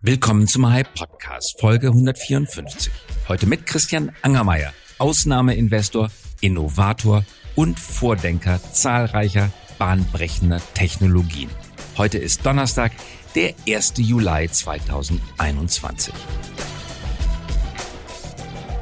Willkommen zum Hype Podcast, Folge 154. Heute mit Christian Angermeier, Ausnahmeinvestor, Innovator und Vordenker zahlreicher bahnbrechender Technologien. Heute ist Donnerstag, der 1. Juli 2021.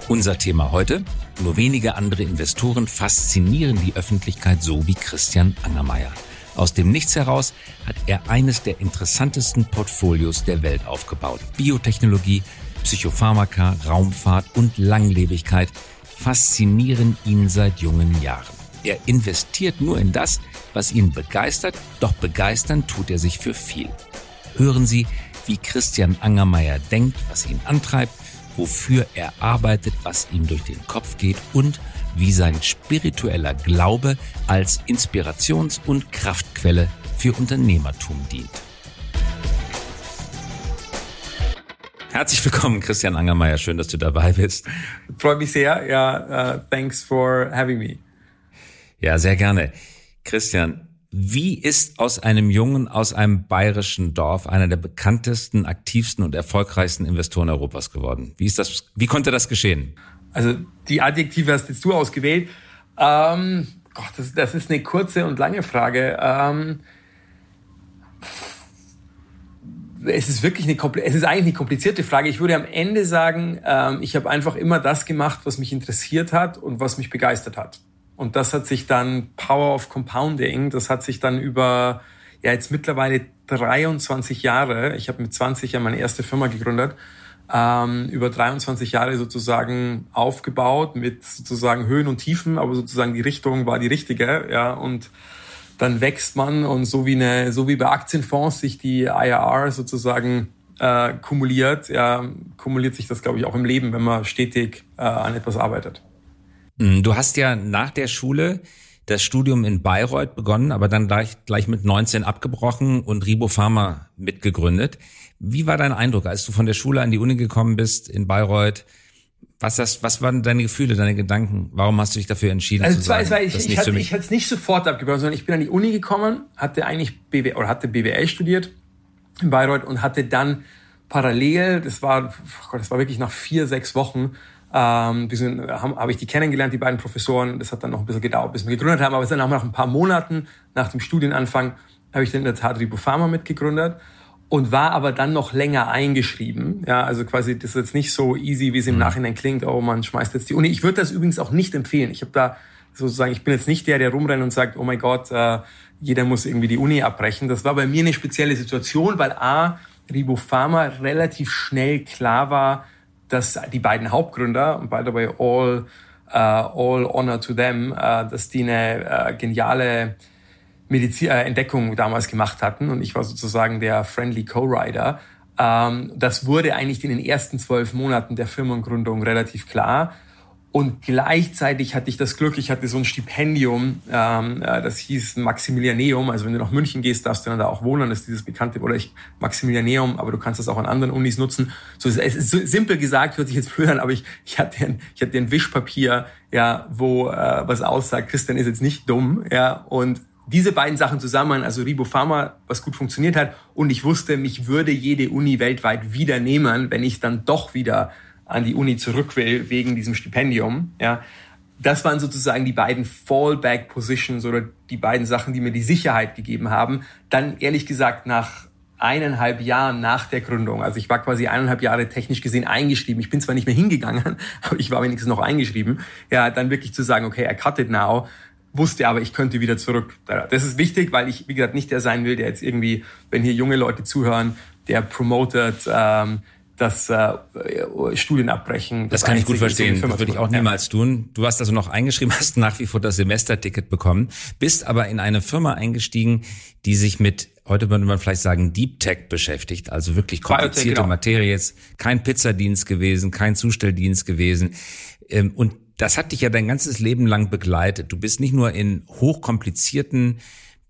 Unser Thema heute, nur wenige andere Investoren faszinieren die Öffentlichkeit so wie Christian Angermeier. Aus dem Nichts heraus hat er eines der interessantesten Portfolios der Welt aufgebaut. Biotechnologie, Psychopharmaka, Raumfahrt und Langlebigkeit faszinieren ihn seit jungen Jahren. Er investiert nur in das, was ihn begeistert, doch begeistern tut er sich für viel. Hören Sie, wie Christian Angermeier denkt, was ihn antreibt, wofür er arbeitet, was ihm durch den Kopf geht und wie sein spiritueller Glaube als Inspirations- und Kraftquelle für Unternehmertum dient. Herzlich willkommen, Christian Angermeier. Schön, dass du dabei bist. Freut mich sehr. Ja, uh, thanks for having me. Ja, sehr gerne. Christian, wie ist aus einem Jungen aus einem bayerischen Dorf einer der bekanntesten, aktivsten und erfolgreichsten Investoren Europas geworden? Wie ist das, wie konnte das geschehen? Also die Adjektive hast jetzt du ausgewählt. Ähm, Gott, das, das, ist eine kurze und lange Frage. Ähm, es ist wirklich eine, es ist eigentlich eine komplizierte Frage. Ich würde am Ende sagen, ähm, ich habe einfach immer das gemacht, was mich interessiert hat und was mich begeistert hat. Und das hat sich dann Power of Compounding, das hat sich dann über ja jetzt mittlerweile 23 Jahre, ich habe mit 20 ja meine erste Firma gegründet, ähm, über 23 Jahre sozusagen aufgebaut mit sozusagen Höhen und Tiefen, aber sozusagen die Richtung war die richtige, ja, und dann wächst man und so wie eine, so wie bei Aktienfonds sich die IRR sozusagen äh, kumuliert, ja, kumuliert sich das, glaube ich, auch im Leben, wenn man stetig äh, an etwas arbeitet. Hm, du hast ja nach der Schule das Studium in Bayreuth begonnen, aber dann gleich, gleich mit 19 abgebrochen und Ribo Pharma mitgegründet. Wie war dein Eindruck, als du von der Schule an die Uni gekommen bist in Bayreuth? Was, das, was waren deine Gefühle, deine Gedanken? Warum hast du dich dafür entschieden also zu sagen, war, ich, ich, hatte, ich hatte es nicht sofort abgebrochen, sondern ich bin an die Uni gekommen, hatte eigentlich BWL oder hatte BWL studiert in Bayreuth und hatte dann parallel, das war, oh Gott, das war wirklich nach vier, sechs Wochen, ähm, habe hab ich die kennengelernt, die beiden Professoren. Das hat dann noch ein bisschen gedauert, bis wir gegründet haben. Aber dann nach ein paar Monaten nach dem Studienanfang habe ich dann in der Tat Ribopharma mitgegründet und war aber dann noch länger eingeschrieben. Ja, also quasi das ist jetzt nicht so easy, wie es im mhm. Nachhinein klingt. Oh, man schmeißt jetzt die Uni. Ich würde das übrigens auch nicht empfehlen. Ich habe da sozusagen, ich bin jetzt nicht der, der rumrennt und sagt, oh mein Gott, äh, jeder muss irgendwie die Uni abbrechen. Das war bei mir eine spezielle Situation, weil a Ribopharma relativ schnell klar war, dass die beiden Hauptgründer und by the way all uh, all honor to them, uh, dass die eine uh, geniale Medizin, äh, Entdeckung damals gemacht hatten und ich war sozusagen der friendly Co-Rider. Ähm, das wurde eigentlich in den ersten zwölf Monaten der Firmengründung relativ klar. Und gleichzeitig hatte ich das Glück, ich hatte so ein Stipendium, ähm, äh, das hieß Maximilianeum. Also wenn du nach München gehst, darfst du dann da auch wohnen, das ist dieses bekannte, oder ich Maximilianeum, aber du kannst das auch an anderen Unis nutzen. So, es ist so simpel gesagt, hört sich jetzt blöd an, aber ich, ich hatte ein, ich hatte ein Wischpapier, ja, wo äh, was aussagt, Christian ist jetzt nicht dumm, ja, und diese beiden Sachen zusammen, also Ribopharma, was gut funktioniert hat, und ich wusste, mich würde jede Uni weltweit wieder nehmen, wenn ich dann doch wieder an die Uni zurück will wegen diesem Stipendium. Ja, das waren sozusagen die beiden Fallback Positions oder die beiden Sachen, die mir die Sicherheit gegeben haben. Dann ehrlich gesagt nach eineinhalb Jahren nach der Gründung, also ich war quasi eineinhalb Jahre technisch gesehen eingeschrieben. Ich bin zwar nicht mehr hingegangen, aber ich war wenigstens noch eingeschrieben. Ja, dann wirklich zu sagen, okay, I cut it now wusste aber, ich könnte wieder zurück. Das ist wichtig, weil ich, wie gesagt, nicht der sein will, der jetzt irgendwie, wenn hier junge Leute zuhören, der promotet, ähm, das äh, Studien abbrechen. Das, das kann ich gut verstehen. Das würde ich auch niemals tun. Du hast also noch eingeschrieben, hast nach wie vor das Semesterticket bekommen, bist aber in eine Firma eingestiegen, die sich mit heute würde man vielleicht sagen, Deep Tech beschäftigt, also wirklich komplizierte genau. Materie jetzt, kein Pizzadienst gewesen, kein Zustelldienst gewesen. Ähm, und das hat dich ja dein ganzes Leben lang begleitet. Du bist nicht nur in hochkomplizierten,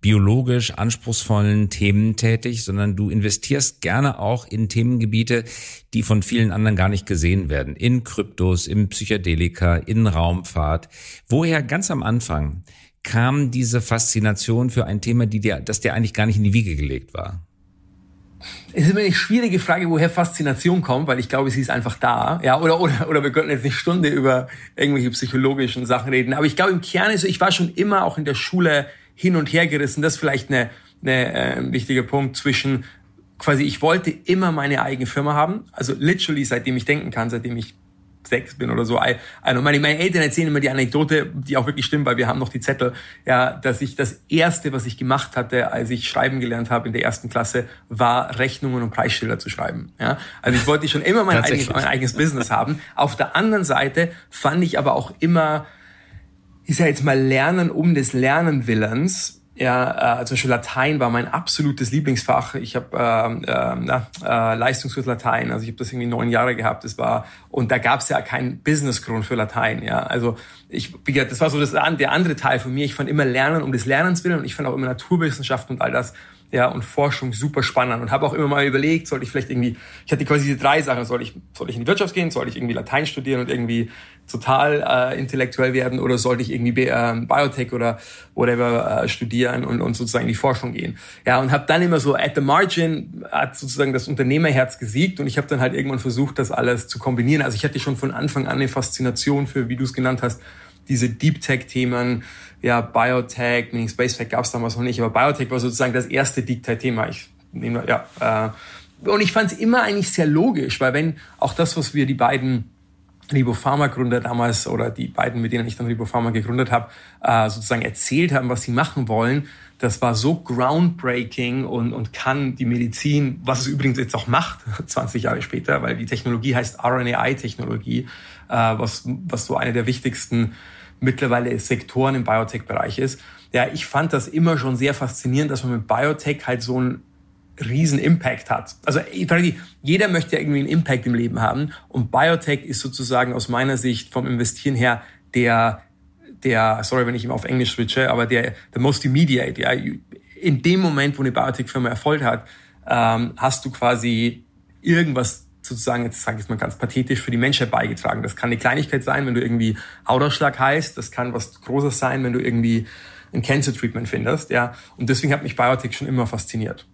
biologisch anspruchsvollen Themen tätig, sondern du investierst gerne auch in Themengebiete, die von vielen anderen gar nicht gesehen werden. In Kryptos, in Psychedelika, in Raumfahrt. Woher ganz am Anfang kam diese Faszination für ein Thema, die dir, das dir eigentlich gar nicht in die Wiege gelegt war? Es ist immer eine schwierige Frage, woher Faszination kommt, weil ich glaube, sie ist einfach da. Ja, oder, oder, oder wir könnten jetzt eine Stunde über irgendwelche psychologischen Sachen reden. Aber ich glaube, im Kern ist ich war schon immer auch in der Schule hin und her gerissen. Das ist vielleicht eine, eine, äh, ein wichtiger Punkt zwischen quasi, ich wollte immer meine eigene Firma haben. Also literally, seitdem ich denken kann, seitdem ich sechs bin oder so. Also meine, meine Eltern erzählen immer die Anekdote, die auch wirklich stimmt, weil wir haben noch die Zettel, ja, dass ich das erste, was ich gemacht hatte, als ich schreiben gelernt habe in der ersten Klasse, war Rechnungen und Preisschilder zu schreiben. Ja, also ich wollte schon immer mein eigenes, mein eigenes Business haben. Auf der anderen Seite fand ich aber auch immer, ich sage jetzt mal Lernen um des Lernenwillens ja, äh, zum Beispiel Latein war mein absolutes Lieblingsfach. Ich habe äh, äh, äh, Leistungskurs Latein, also ich habe das irgendwie neun Jahre gehabt. Das war und da gab es ja keinen Businessgrund für Latein. Ja, also ich, wie gesagt, das war so das, der andere Teil von mir. Ich fand immer Lernen um des Lernens willen und ich fand auch immer Naturwissenschaften und all das ja, und Forschung super spannend und habe auch immer mal überlegt, sollte ich vielleicht irgendwie, ich hatte quasi diese drei Sachen, soll ich, soll ich in die Wirtschaft gehen, soll ich irgendwie Latein studieren und irgendwie total äh, intellektuell werden oder sollte ich irgendwie äh, Biotech oder whatever äh, studieren und, und sozusagen in die Forschung gehen. Ja, und habe dann immer so at the margin hat sozusagen das Unternehmerherz gesiegt und ich habe dann halt irgendwann versucht, das alles zu kombinieren. Also ich hatte schon von Anfang an eine Faszination für, wie du es genannt hast, diese Deep Tech-Themen, ja, Biotech, meaning Space gab es damals noch nicht, aber Biotech war sozusagen das erste Deep Tech-Thema. Ich nehme, ja, äh, und ich fand es immer eigentlich sehr logisch, weil wenn auch das, was wir die beiden Ribopharma-Gründer damals oder die beiden, mit denen ich dann Ribopharma gegründet habe, äh, sozusagen erzählt haben, was sie machen wollen, das war so groundbreaking und, und kann die Medizin, was es übrigens jetzt auch macht, 20 Jahre später, weil die Technologie heißt RNAi-Technologie, äh, was, was so eine der wichtigsten mittlerweile Sektoren im Biotech-Bereich ist. Ja, ich fand das immer schon sehr faszinierend, dass man mit Biotech halt so einen riesen Impact hat. Also jeder möchte ja irgendwie einen Impact im Leben haben und Biotech ist sozusagen aus meiner Sicht vom Investieren her der der, sorry, wenn ich ihm auf Englisch switche, aber der, der most immediate, ja. In dem Moment, wo eine Biotech-Firma Erfolg hat, ähm, hast du quasi irgendwas sozusagen, jetzt sage ich mal ganz pathetisch, für die Menschheit beigetragen. Das kann eine Kleinigkeit sein, wenn du irgendwie Hautausschlag heißt. Das kann was Großes sein, wenn du irgendwie ein Cancer-Treatment findest. Ja. Und deswegen hat mich Biotech schon immer fasziniert.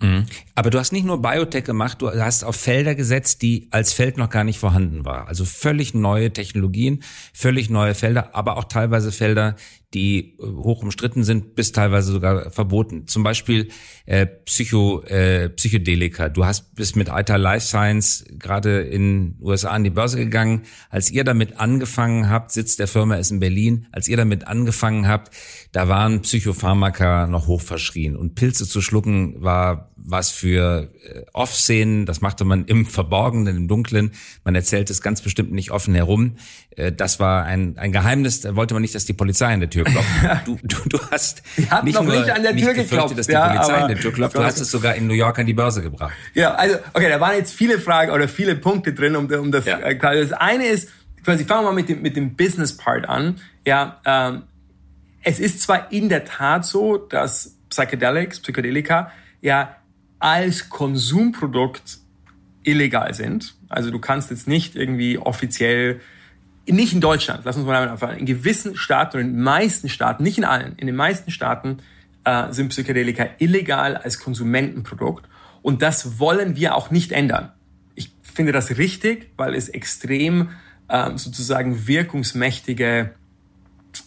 Mhm. Aber du hast nicht nur Biotech gemacht, du hast auf Felder gesetzt, die als Feld noch gar nicht vorhanden war. Also völlig neue Technologien, völlig neue Felder, aber auch teilweise Felder, die äh, hoch umstritten sind, bis teilweise sogar verboten. Zum Beispiel äh, Psycho, äh, Psychedelika. Du hast bist mit Alta Life Science gerade in USA an die Börse gegangen. Als ihr damit angefangen habt, Sitz der Firma ist in Berlin, als ihr damit angefangen habt, da waren Psychopharmaka noch hoch verschrien. Und Pilze zu schlucken war was für äh, Off-Szenen, das machte man im Verborgenen, im Dunklen. Man erzählt es ganz bestimmt nicht offen herum. Äh, das war ein, ein Geheimnis, da wollte man nicht, dass die Polizei an der Tür klopft. Du, du, du hast nicht nur nicht an der Tür geklopft, dass die ja, Polizei an der Tür klopft, du hast es sogar in New York an die Börse gebracht. Ja, also, okay, da waren jetzt viele Fragen oder viele Punkte drin, um, um das ja. Äh, klar. Das eine ist, quasi fangen wir mal mit dem, mit dem Business-Part an. Ja, ähm, es ist zwar in der Tat so, dass Psychedelics, Psychedelika, ja als Konsumprodukt illegal sind. Also du kannst jetzt nicht irgendwie offiziell, nicht in Deutschland, lass uns mal damit anfangen, in gewissen Staaten und in den meisten Staaten, nicht in allen, in den meisten Staaten äh, sind Psychedelika illegal als Konsumentenprodukt. Und das wollen wir auch nicht ändern. Ich finde das richtig, weil es extrem äh, sozusagen wirkungsmächtige,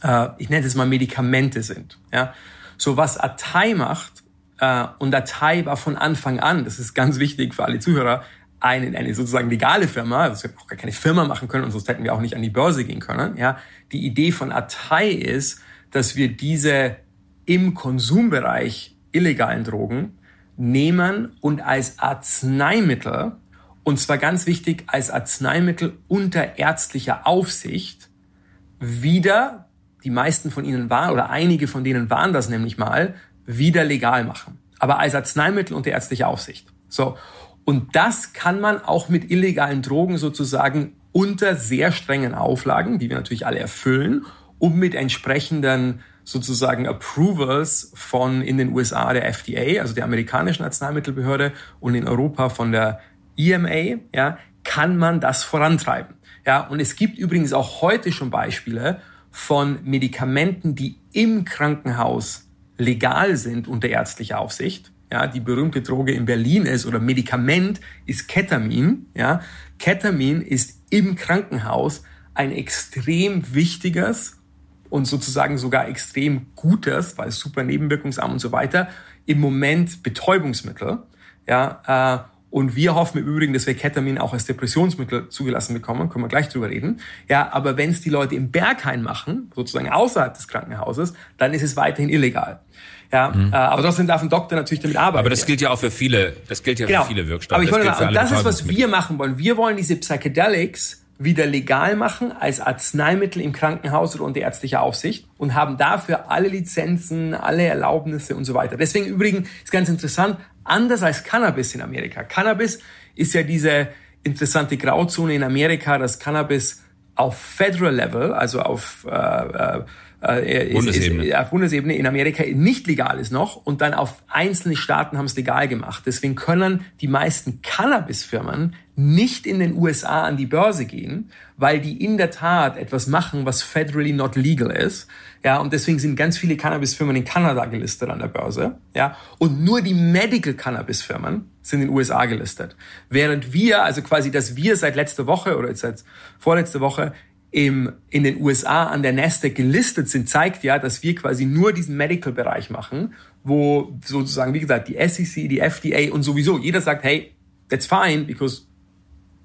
äh, ich nenne es mal Medikamente sind. Ja? So was Atai macht, äh, und Datei war von Anfang an, das ist ganz wichtig für alle Zuhörer, eine, eine sozusagen legale Firma, also wir auch gar keine Firma machen können und sonst hätten wir auch nicht an die Börse gehen können. Ja, die Idee von Atei ist, dass wir diese im Konsumbereich illegalen Drogen nehmen und als Arzneimittel, und zwar ganz wichtig, als Arzneimittel unter ärztlicher Aufsicht wieder, die meisten von ihnen waren, oder einige von denen waren das nämlich mal, wieder legal machen. Aber als Arzneimittel unter ärztlicher Aufsicht. So. Und das kann man auch mit illegalen Drogen sozusagen unter sehr strengen Auflagen, die wir natürlich alle erfüllen, und mit entsprechenden sozusagen Approvals von in den USA der FDA, also der amerikanischen Arzneimittelbehörde und in Europa von der EMA, ja, kann man das vorantreiben. Ja, und es gibt übrigens auch heute schon Beispiele von Medikamenten, die im Krankenhaus legal sind unter ärztlicher Aufsicht, ja, die berühmte Droge in Berlin ist oder Medikament ist Ketamin, ja. Ketamin ist im Krankenhaus ein extrem wichtiges und sozusagen sogar extrem gutes, weil super nebenwirkungsarm und so weiter, im Moment Betäubungsmittel, ja, äh, und wir hoffen im Übrigen, dass wir Ketamin auch als Depressionsmittel zugelassen bekommen, können wir gleich drüber reden. Ja, aber wenn es die Leute im Berghain machen, sozusagen außerhalb des Krankenhauses, dann ist es weiterhin illegal. Ja, mhm. äh, aber trotzdem darf ein Doktor natürlich damit arbeiten. Aber das gilt ja auch für viele, das gilt ja genau. für viele Wirkstoffe. Aber ich wollte sagen, das ist, was wir machen wollen. Wir wollen diese Psychedelics wieder legal machen als Arzneimittel im Krankenhaus oder unter ärztlicher Aufsicht und haben dafür alle Lizenzen, alle Erlaubnisse und so weiter. Deswegen übrigens ist ganz interessant, anders als Cannabis in Amerika. Cannabis ist ja diese interessante Grauzone in Amerika, dass Cannabis auf Federal Level, also auf äh, äh, Bundesebene. Ist, auf Bundesebene in Amerika nicht legal ist noch und dann auf einzelne Staaten haben es legal gemacht. Deswegen können die meisten Cannabis-Firmen nicht in den USA an die Börse gehen, weil die in der Tat etwas machen, was federally not legal ist. Ja, und deswegen sind ganz viele Cannabis-Firmen in Kanada gelistet an der Börse. Ja, und nur die Medical Cannabis-Firmen sind in den USA gelistet. Während wir, also quasi, dass wir seit letzter Woche oder seit vorletzter Woche im, in den USA an der Nasdaq gelistet sind, zeigt ja, dass wir quasi nur diesen Medical-Bereich machen, wo sozusagen, wie gesagt, die SEC, die FDA und sowieso jeder sagt, hey, that's fine, because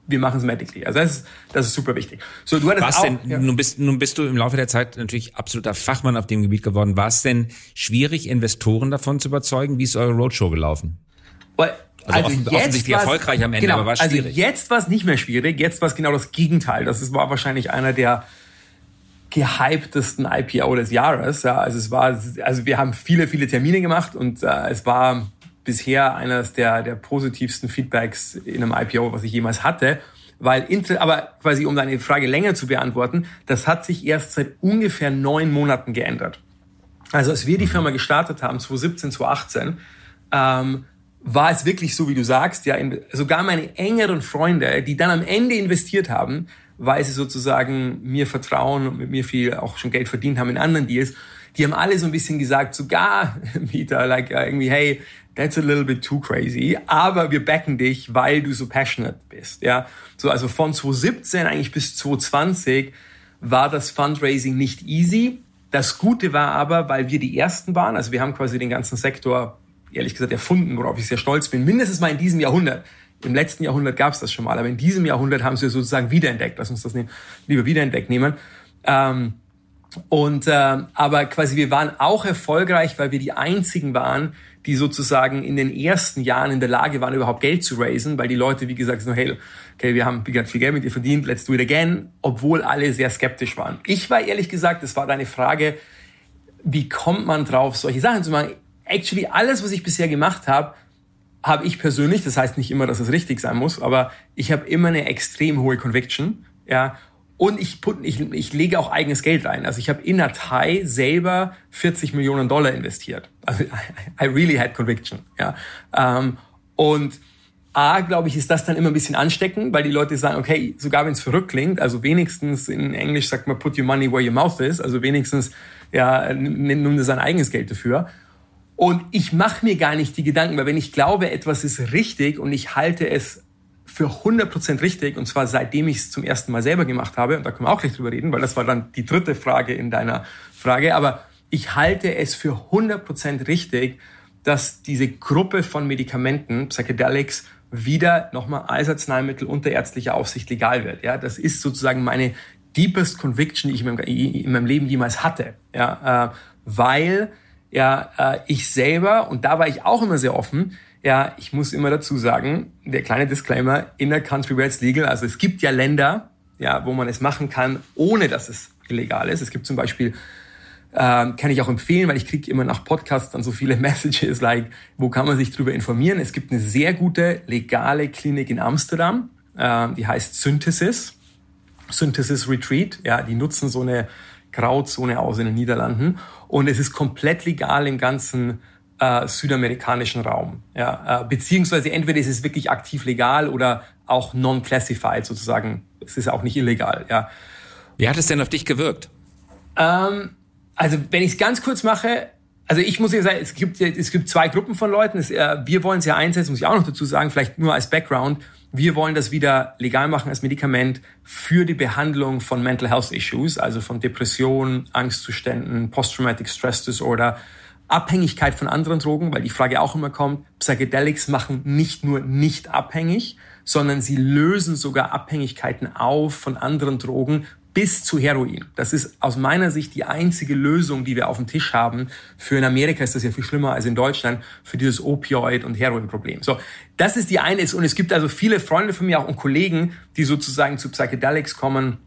wir machen es medically. Also das ist, das ist super wichtig. So, du hattest Was auch, denn, ja. nun, bist, nun bist du im Laufe der Zeit natürlich absoluter Fachmann auf dem Gebiet geworden. War es denn schwierig, Investoren davon zu überzeugen? Wie ist eure Roadshow gelaufen? Well, also, also offen, offensichtlich erfolgreich am Ende, genau, aber war schwierig. Also jetzt war es nicht mehr schwierig, jetzt war es genau das Gegenteil. Das ist, war wahrscheinlich einer der gehyptesten IPO des Jahres. Ja, also es war, also wir haben viele, viele Termine gemacht und äh, es war bisher eines der, der positivsten Feedbacks in einem IPO, was ich jemals hatte. Weil, aber quasi um deine Frage länger zu beantworten, das hat sich erst seit ungefähr neun Monaten geändert. Also als wir die Firma gestartet haben, 2017, 2018, ähm, war es wirklich so, wie du sagst, ja, sogar meine engeren Freunde, die dann am Ende investiert haben, weil sie sozusagen mir vertrauen und mit mir viel auch schon Geld verdient haben in anderen Deals, die haben alle so ein bisschen gesagt, sogar Peter, like irgendwie, hey, that's a little bit too crazy, aber wir backen dich, weil du so passionate bist, ja. So, also von 2017 eigentlich bis 2020 war das Fundraising nicht easy. Das Gute war aber, weil wir die ersten waren, also wir haben quasi den ganzen Sektor ehrlich gesagt erfunden, worauf ich sehr stolz bin. Mindestens mal in diesem Jahrhundert. Im letzten Jahrhundert gab es das schon mal, aber in diesem Jahrhundert haben sie sozusagen wiederentdeckt. Lass uns das nehmen, lieber wiederentdeckt nehmen. Ähm, und äh, aber quasi wir waren auch erfolgreich, weil wir die einzigen waren, die sozusagen in den ersten Jahren in der Lage waren, überhaupt Geld zu raisen, weil die Leute, wie gesagt, so, hey, okay, wir haben gesagt, viel Geld mit dir verdient, let's do it again, obwohl alle sehr skeptisch waren. Ich war ehrlich gesagt, das war deine Frage, wie kommt man drauf, solche Sachen zu machen? Actually alles, was ich bisher gemacht habe, habe ich persönlich, das heißt nicht immer, dass es richtig sein muss, aber ich habe immer eine extrem hohe Conviction, ja, und ich, put, ich, ich lege auch eigenes Geld rein. Also ich habe in Datei selber 40 Millionen Dollar investiert. Also I, really had conviction. Ja. Ähm, und A, glaube ich, ist das dann immer ein bisschen ansteckend, weil die Leute sagen, okay, sogar wenn es verrückt klingt, also wenigstens in Englisch sagt man, put your money where your mouth is, also wenigstens, ja, nimm dir sein eigenes Geld dafür. Und ich mache mir gar nicht die Gedanken, weil wenn ich glaube, etwas ist richtig und ich halte es für 100% richtig, und zwar seitdem ich es zum ersten Mal selber gemacht habe, und da können wir auch gleich drüber reden, weil das war dann die dritte Frage in deiner Frage, aber ich halte es für 100% richtig, dass diese Gruppe von Medikamenten, Psychedelics, wieder nochmal als Arzneimittel unter ärztlicher Aufsicht legal wird. Ja, das ist sozusagen meine deepest conviction, die ich in meinem, Leben jemals hatte. Ja, äh, weil ja, äh, ich selber, und da war ich auch immer sehr offen, ja, ich muss immer dazu sagen, der kleine Disclaimer, in a country where it's legal, also es gibt ja Länder, ja, wo man es machen kann, ohne dass es illegal ist. Es gibt zum Beispiel, äh, kann ich auch empfehlen, weil ich kriege immer nach Podcasts dann so viele Messages, like, wo kann man sich drüber informieren? Es gibt eine sehr gute legale Klinik in Amsterdam, äh, die heißt Synthesis, Synthesis Retreat, ja, die nutzen so eine Grauzone aus in den Niederlanden und es ist komplett legal im ganzen äh, südamerikanischen Raum. Ja, äh, beziehungsweise entweder ist es wirklich aktiv legal oder auch non-classified sozusagen. Es ist auch nicht illegal. Ja. Wie hat es denn auf dich gewirkt? Ähm, also wenn ich es ganz kurz mache, also ich muss ja sagen, es gibt, es gibt zwei Gruppen von Leuten. Es, äh, wir wollen es ja einsetzen, muss ich auch noch dazu sagen, vielleicht nur als Background. Wir wollen das wieder legal machen als Medikament für die Behandlung von Mental Health Issues, also von Depressionen, Angstzuständen, Post-Traumatic Stress Disorder, Abhängigkeit von anderen Drogen, weil die Frage auch immer kommt, Psychedelics machen nicht nur nicht abhängig, sondern sie lösen sogar Abhängigkeiten auf von anderen Drogen bis zu Heroin. Das ist aus meiner Sicht die einzige Lösung, die wir auf dem Tisch haben. Für in Amerika ist das ja viel schlimmer als in Deutschland für dieses Opioid- und Heroin-Problem. So, das ist die eine. Und es gibt also viele Freunde von mir auch und Kollegen, die sozusagen zu Psychedelics kommen,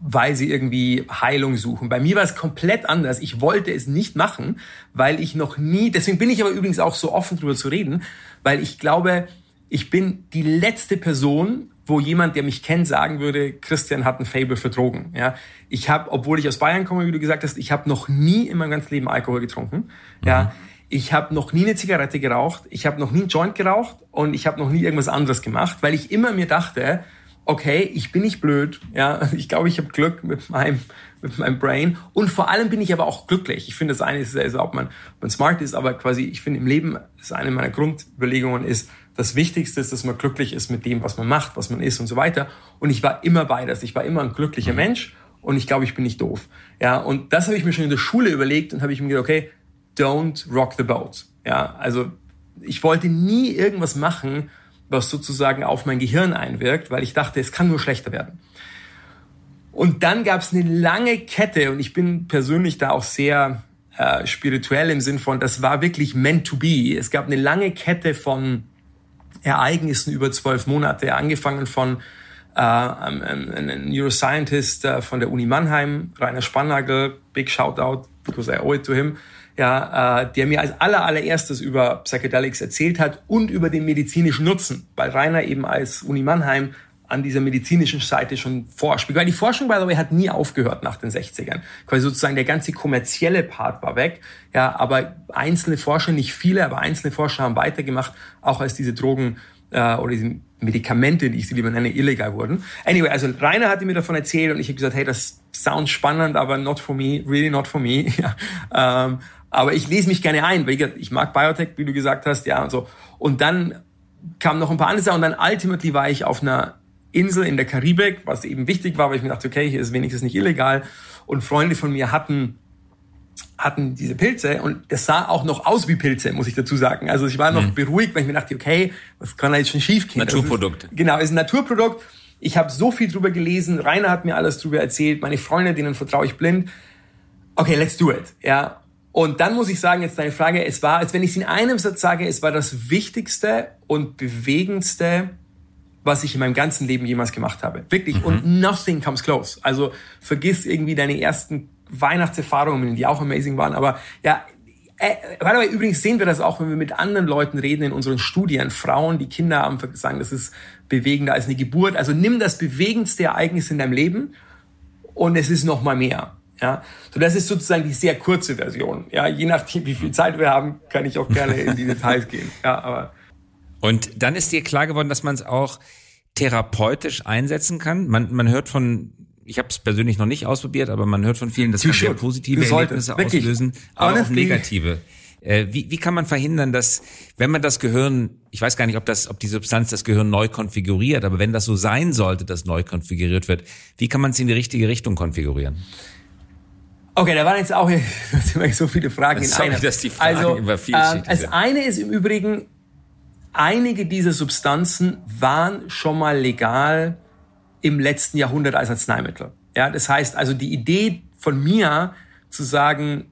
weil sie irgendwie Heilung suchen. Bei mir war es komplett anders. Ich wollte es nicht machen, weil ich noch nie, deswegen bin ich aber übrigens auch so offen drüber zu reden, weil ich glaube, ich bin die letzte Person, wo jemand, der mich kennt, sagen würde, Christian hat ein Fable für Drogen. Ja, ich habe, obwohl ich aus Bayern komme, wie du gesagt hast, ich habe noch nie in meinem ganzen Leben Alkohol getrunken. Mhm. Ja, ich habe noch nie eine Zigarette geraucht, ich habe noch nie einen Joint geraucht und ich habe noch nie irgendwas anderes gemacht, weil ich immer mir dachte, okay, ich bin nicht blöd, ja, ich glaube, ich habe Glück mit meinem mit meinem Brain und vor allem bin ich aber auch glücklich. Ich finde, das eine ist, also, ob man, ob man smart ist, aber quasi, ich finde im Leben, das eine meiner Grundüberlegungen ist, das Wichtigste ist, dass man glücklich ist mit dem, was man macht, was man ist und so weiter. Und ich war immer beides. Ich war immer ein glücklicher mhm. Mensch und ich glaube, ich bin nicht doof. Ja, und das habe ich mir schon in der Schule überlegt und habe ich mir gedacht, okay, don't rock the boat. Ja, also ich wollte nie irgendwas machen, was sozusagen auf mein Gehirn einwirkt, weil ich dachte, es kann nur schlechter werden. Und dann gab es eine lange Kette und ich bin persönlich da auch sehr äh, spirituell im Sinn von, das war wirklich meant to be. Es gab eine lange Kette von Ereignissen über zwölf Monate, angefangen von äh, einem Neuroscientist äh, von der Uni Mannheim, Rainer Spannagel, big shout out, because I owe it to him, ja, äh, der mir als aller, allererstes über Psychedelics erzählt hat und über den medizinischen Nutzen, weil Rainer eben als Uni Mannheim an dieser medizinischen Seite schon forscht. Weil die Forschung, by the way, hat nie aufgehört nach den 60ern. Quasi sozusagen der ganze kommerzielle Part war weg. Ja, aber einzelne Forscher, nicht viele, aber einzelne Forscher haben weitergemacht, auch als diese Drogen äh, oder diese Medikamente, die ich sie lieber nenne, illegal wurden. Anyway, also Rainer hatte mir davon erzählt und ich habe gesagt, hey, das sounds spannend, aber not for me, really not for me. ja, ähm, aber ich lese mich gerne ein, weil ich, ich mag Biotech, wie du gesagt hast, ja und so. Und dann kamen noch ein paar andere Sachen und dann ultimately war ich auf einer Insel in der Karibik, was eben wichtig war, weil ich mir dachte, okay, hier ist wenigstens nicht illegal. Und Freunde von mir hatten hatten diese Pilze und das sah auch noch aus wie Pilze, muss ich dazu sagen. Also ich war noch mhm. beruhigt, weil ich mir dachte, okay, was kann da jetzt schon schief gehen? Naturprodukt. Ist, genau, ist ein Naturprodukt. Ich habe so viel drüber gelesen, Rainer hat mir alles drüber erzählt, meine Freunde, denen vertraue ich blind. Okay, let's do it. Ja. Und dann muss ich sagen, jetzt deine Frage, es war, als wenn ich es in einem Satz sage, es war das wichtigste und bewegendste was ich in meinem ganzen Leben jemals gemacht habe. Wirklich. Mhm. Und nothing comes close. Also vergiss irgendwie deine ersten Weihnachtserfahrungen, die auch amazing waren. Aber ja, äh, dabei übrigens sehen wir das auch, wenn wir mit anderen Leuten reden in unseren Studien. Frauen, die Kinder haben, sagen, das ist bewegender als eine Geburt. Also nimm das bewegendste Ereignis in deinem Leben und es ist noch mal mehr. Ja, so das ist sozusagen die sehr kurze Version. Ja, je nachdem, wie viel Zeit wir haben, kann ich auch gerne in die Details gehen. Ja, aber und dann ist dir klar geworden, dass man es auch therapeutisch einsetzen kann. Man, man hört von, ich habe es persönlich noch nicht ausprobiert, aber man hört von vielen, dass kann sehr positive Erlebnisse Wirklich. auslösen, aber auch negative. Äh, wie, wie kann man verhindern, dass, wenn man das Gehirn, ich weiß gar nicht, ob das, ob die Substanz das Gehirn neu konfiguriert, aber wenn das so sein sollte, dass neu konfiguriert wird, wie kann man es in die richtige Richtung konfigurieren? Okay, da waren jetzt auch so viele Fragen Sorry, in einer. Dass die Fragen also, immer ähm, das eine ist im Übrigen, einige dieser Substanzen waren schon mal legal im letzten Jahrhundert als Arzneimittel. Ja, das heißt also die Idee von mir zu sagen,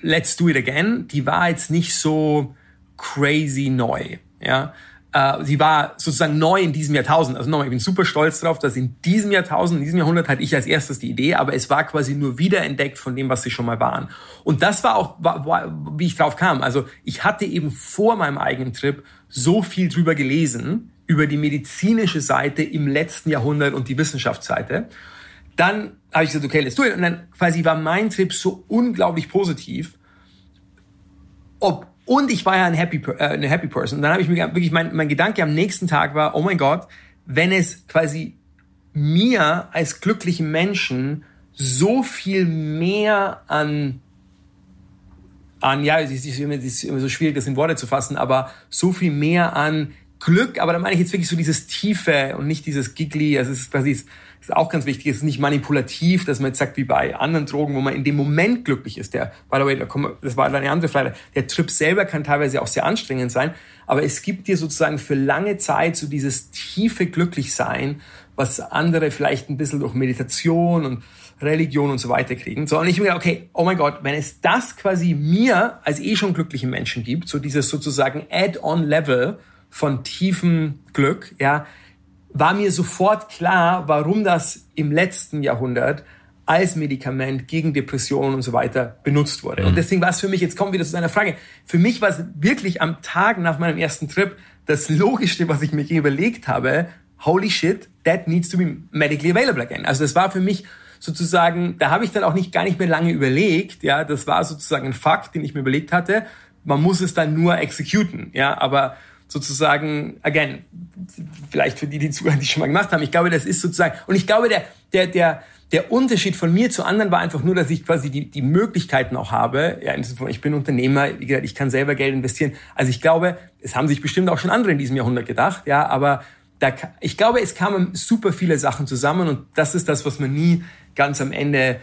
let's do it again, die war jetzt nicht so crazy neu. Ja, äh, sie war sozusagen neu in diesem Jahrtausend. Also nochmal, ich bin super stolz darauf, dass in diesem Jahrtausend, in diesem Jahrhundert hatte ich als erstes die Idee, aber es war quasi nur wiederentdeckt von dem, was sie schon mal waren. Und das war auch, war, war, wie ich drauf kam. Also ich hatte eben vor meinem eigenen Trip so viel drüber gelesen, über die medizinische Seite im letzten Jahrhundert und die Wissenschaftsseite. Dann habe ich gesagt, okay, let's do it. Und dann quasi war mein Trip so unglaublich positiv, ob und ich war ja ein Happy, äh, eine Happy Person. Und dann habe ich mir wirklich, mein, mein Gedanke am nächsten Tag war, oh mein Gott, wenn es quasi mir als glücklichen Menschen so viel mehr an an, ja, es ist, ist immer so schwierig, das in Worte zu fassen, aber so viel mehr an Glück, aber da meine ich jetzt wirklich so dieses Tiefe und nicht dieses Giggly, es ist quasi, es ist auch ganz wichtig, es ist nicht manipulativ, dass man jetzt sagt, wie bei anderen Drogen, wo man in dem Moment glücklich ist. Der, by the way, das war eine andere Frage, der Trip selber kann teilweise auch sehr anstrengend sein, aber es gibt dir sozusagen für lange Zeit so dieses tiefe Glücklichsein, was andere vielleicht ein bisschen durch Meditation und Religion und so weiter kriegen. So, und ich mir gedacht, okay, oh mein Gott, wenn es das quasi mir als eh schon glücklichen Menschen gibt, so dieses sozusagen Add-on-Level, von tiefem Glück, ja, war mir sofort klar, warum das im letzten Jahrhundert als Medikament gegen Depressionen und so weiter benutzt wurde. Mhm. Und deswegen war es für mich, jetzt kommen wir wieder zu deiner Frage, für mich war es wirklich am Tag nach meinem ersten Trip das Logischste, was ich mir überlegt habe, holy shit, that needs to be medically available again. Also das war für mich sozusagen, da habe ich dann auch nicht gar nicht mehr lange überlegt, ja, das war sozusagen ein Fakt, den ich mir überlegt hatte. Man muss es dann nur exekuten, ja, aber sozusagen, again, vielleicht für die, die zuhören, die schon mal gemacht haben, ich glaube, das ist sozusagen, und ich glaube, der, der, der, der Unterschied von mir zu anderen war einfach nur, dass ich quasi die, die Möglichkeiten auch habe. Ja, ich bin Unternehmer, wie gesagt, ich kann selber Geld investieren. Also ich glaube, es haben sich bestimmt auch schon andere in diesem Jahrhundert gedacht, ja, aber da, ich glaube, es kamen super viele Sachen zusammen und das ist das, was man nie ganz am Ende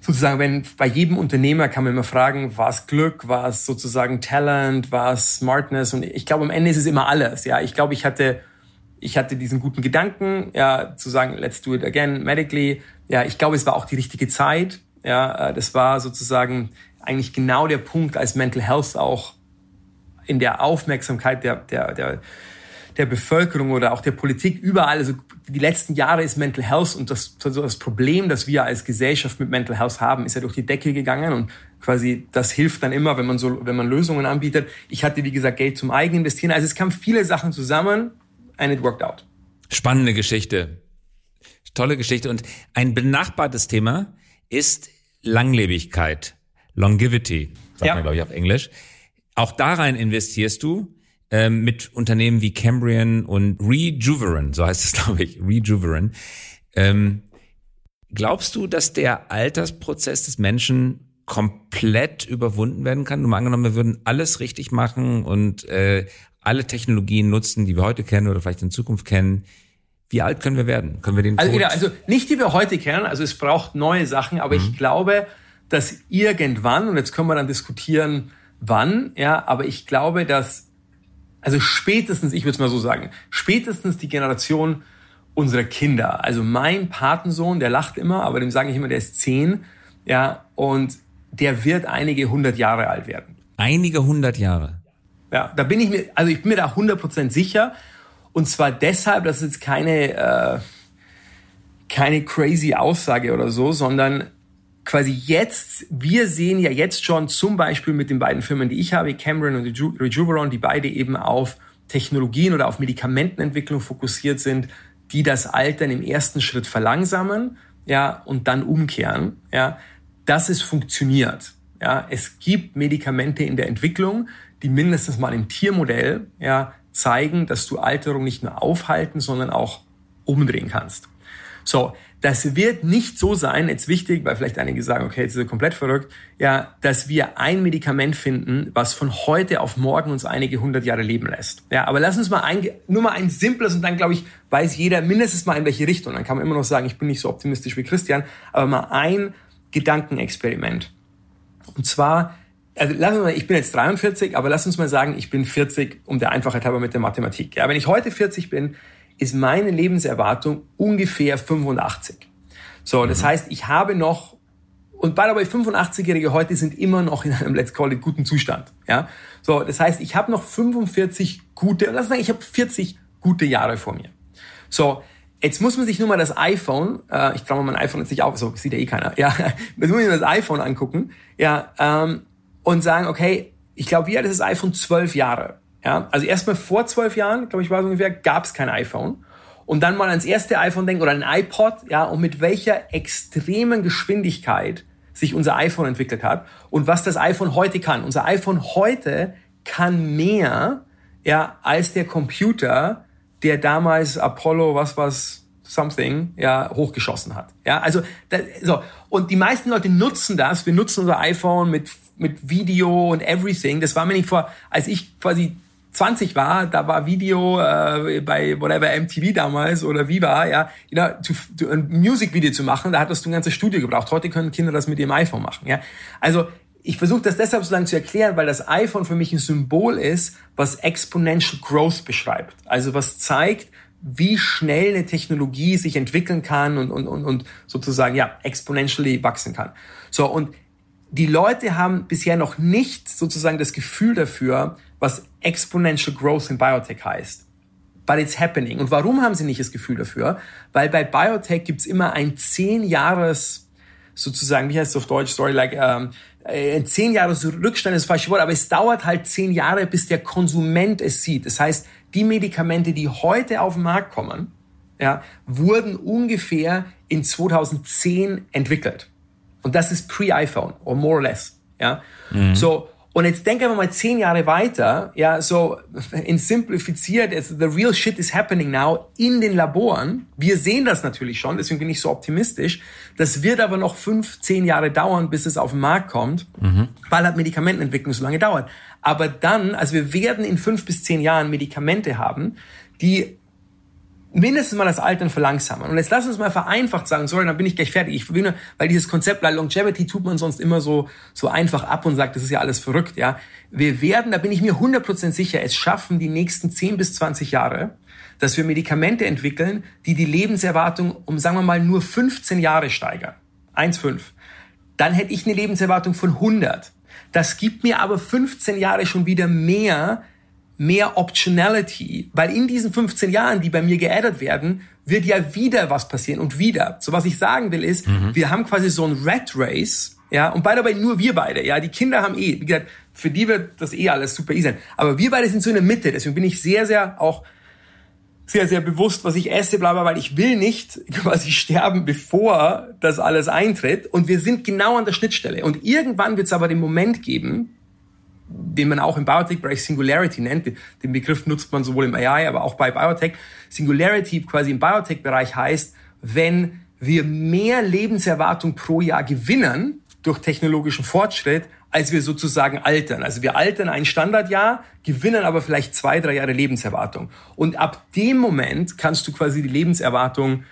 sozusagen, wenn bei jedem Unternehmer kann man immer fragen, was Glück, was sozusagen Talent, was Smartness und ich glaube am Ende ist es immer alles. Ja, ich glaube, ich hatte ich hatte diesen guten Gedanken, ja, zu sagen, let's do it again medically. Ja, ich glaube, es war auch die richtige Zeit. Ja, äh, das war sozusagen eigentlich genau der Punkt, als Mental Health auch in der Aufmerksamkeit der der der der Bevölkerung oder auch der Politik überall, also die letzten Jahre ist Mental Health und das, also das Problem, das wir als Gesellschaft mit Mental Health haben, ist ja durch die Decke gegangen und quasi das hilft dann immer, wenn man so, wenn man Lösungen anbietet. Ich hatte, wie gesagt, Geld zum eigenen investieren. Also es kamen viele Sachen zusammen and it worked out. Spannende Geschichte. Tolle Geschichte. Und ein benachbartes Thema ist Langlebigkeit. Longevity, sagt ja. man, glaube ich, auf Englisch. Auch da rein investierst du ähm, mit Unternehmen wie Cambrian und Rejuveran, so heißt es, glaube ich, Rejuveran. Ähm, glaubst du, dass der Altersprozess des Menschen komplett überwunden werden kann? Nur mal angenommen, wir würden alles richtig machen und äh, alle Technologien nutzen, die wir heute kennen oder vielleicht in Zukunft kennen. Wie alt können wir werden? Können wir den also, ja, also nicht die wir heute kennen, also es braucht neue Sachen, aber mhm. ich glaube, dass irgendwann, und jetzt können wir dann diskutieren, wann, ja, aber ich glaube, dass also spätestens, ich würde es mal so sagen, spätestens die Generation unserer Kinder. Also mein Patensohn, der lacht immer, aber dem sage ich immer, der ist zehn, ja, und der wird einige hundert Jahre alt werden. Einige hundert Jahre. Ja, da bin ich mir, also ich bin mir da hundert Prozent sicher. Und zwar deshalb, das ist jetzt keine, äh, keine crazy Aussage oder so, sondern quasi jetzt, wir sehen ja jetzt schon zum Beispiel mit den beiden Firmen, die ich habe, Cameron und Rejuveron, die beide eben auf Technologien oder auf Medikamentenentwicklung fokussiert sind, die das Altern im ersten Schritt verlangsamen, ja, und dann umkehren, ja, dass es funktioniert. Ja, es gibt Medikamente in der Entwicklung, die mindestens mal im Tiermodell, ja, zeigen, dass du Alterung nicht nur aufhalten, sondern auch umdrehen kannst. So, das wird nicht so sein, jetzt wichtig, weil vielleicht einige sagen, okay, jetzt ist er komplett verrückt, ja, dass wir ein Medikament finden, was von heute auf morgen uns einige hundert Jahre leben lässt. Ja, aber lass uns mal ein, nur mal ein simples und dann glaube ich, weiß jeder mindestens mal in welche Richtung. Dann kann man immer noch sagen, ich bin nicht so optimistisch wie Christian, aber mal ein Gedankenexperiment. Und zwar, also lass uns mal, ich bin jetzt 43, aber lass uns mal sagen, ich bin 40 um der Einfachheit halber mit der Mathematik. Ja, wenn ich heute 40 bin, ist meine Lebenserwartung ungefähr 85. So, das mhm. heißt, ich habe noch, und by the way, 85-Jährige heute sind immer noch in einem, let's call it, guten Zustand. Ja, so, das heißt, ich habe noch 45 gute, lass sagen, ich habe 40 gute Jahre vor mir. So, Jetzt muss man sich nur mal das iPhone, äh, ich traue mal mein iPhone jetzt nicht auf, so sieht ja eh keiner, ja, jetzt muss man sich das iPhone angucken, ja, ähm, und sagen, okay, ich glaube, wie alt ist das iPhone? Zwölf Jahre. Ja, also erstmal vor zwölf Jahren, glaube ich, war es ungefähr, gab es kein iPhone. Und dann mal ans erste iPhone denken oder ein iPod, ja, und mit welcher extremen Geschwindigkeit sich unser iPhone entwickelt hat und was das iPhone heute kann. Unser iPhone heute kann mehr, ja, als der Computer, der damals Apollo, was was something ja hochgeschossen hat. Ja, also das, so und die meisten Leute nutzen das. Wir nutzen unser iPhone mit mit Video und everything. Das war mir nicht vor, als ich quasi 20 war, da war Video äh, bei whatever MTV damals oder Viva, ja, know, to, to, ein Musikvideo zu machen, da hattest du ein ganzes Studio gebraucht. Heute können Kinder das mit ihrem iPhone machen, ja. Also ich versuche das deshalb so lange zu erklären, weil das iPhone für mich ein Symbol ist, was Exponential Growth beschreibt. Also was zeigt, wie schnell eine Technologie sich entwickeln kann und, und, und, und sozusagen ja exponentially wachsen kann. So und die Leute haben bisher noch nicht sozusagen das Gefühl dafür, was Exponential Growth in Biotech heißt. But it's happening. Und warum haben sie nicht das Gefühl dafür? Weil bei Biotech gibt's immer ein zehn Jahres, sozusagen, wie heißt es auf Deutsch, sorry, like, ähm, ein zehn Jahres Rückstand ist das falsche Wort, aber es dauert halt zehn Jahre, bis der Konsument es sieht. Das heißt, die Medikamente, die heute auf den Markt kommen, ja, wurden ungefähr in 2010 entwickelt. Und das ist pre-iPhone, or more or less. Ja? Mhm. So, und jetzt denken wir mal zehn Jahre weiter, ja, so in simplifiziert, the real shit is happening now in den Laboren. Wir sehen das natürlich schon, deswegen bin ich so optimistisch. Das wird aber noch fünf, zehn Jahre dauern, bis es auf den Markt kommt, mhm. weil halt Medikamentenentwicklung so lange dauert. Aber dann, also wir werden in fünf bis zehn Jahren Medikamente haben, die mindestens mal das Altern verlangsamen. Und jetzt lass uns mal vereinfacht sagen, sorry, dann bin ich gleich fertig. Ich nur, weil dieses Konzept like Longevity tut man sonst immer so, so einfach ab und sagt, das ist ja alles verrückt, ja. Wir werden, da bin ich mir 100% sicher, es schaffen die nächsten 10 bis 20 Jahre, dass wir Medikamente entwickeln, die die Lebenserwartung um, sagen wir mal, nur 15 Jahre steigern. 1,5. Dann hätte ich eine Lebenserwartung von 100. Das gibt mir aber 15 Jahre schon wieder mehr mehr Optionality, weil in diesen 15 Jahren, die bei mir geaddet werden, wird ja wieder was passieren und wieder. So was ich sagen will ist, mhm. wir haben quasi so ein Rat Race, ja, und by the way, nur wir beide, ja, die Kinder haben eh, wie gesagt, für die wird das eh alles super easy sein. Aber wir beide sind so in der Mitte, deswegen bin ich sehr, sehr auch sehr, sehr bewusst, was ich esse, bla, bla, weil ich will nicht quasi sterben, bevor das alles eintritt. Und wir sind genau an der Schnittstelle. Und irgendwann wird es aber den Moment geben, den man auch im Biotech-Bereich Singularity nennt. Den Begriff nutzt man sowohl im AI, aber auch bei Biotech. Singularity quasi im Biotech-Bereich heißt, wenn wir mehr Lebenserwartung pro Jahr gewinnen durch technologischen Fortschritt, als wir sozusagen altern. Also wir altern ein Standardjahr, gewinnen aber vielleicht zwei, drei Jahre Lebenserwartung. Und ab dem Moment kannst du quasi die Lebenserwartung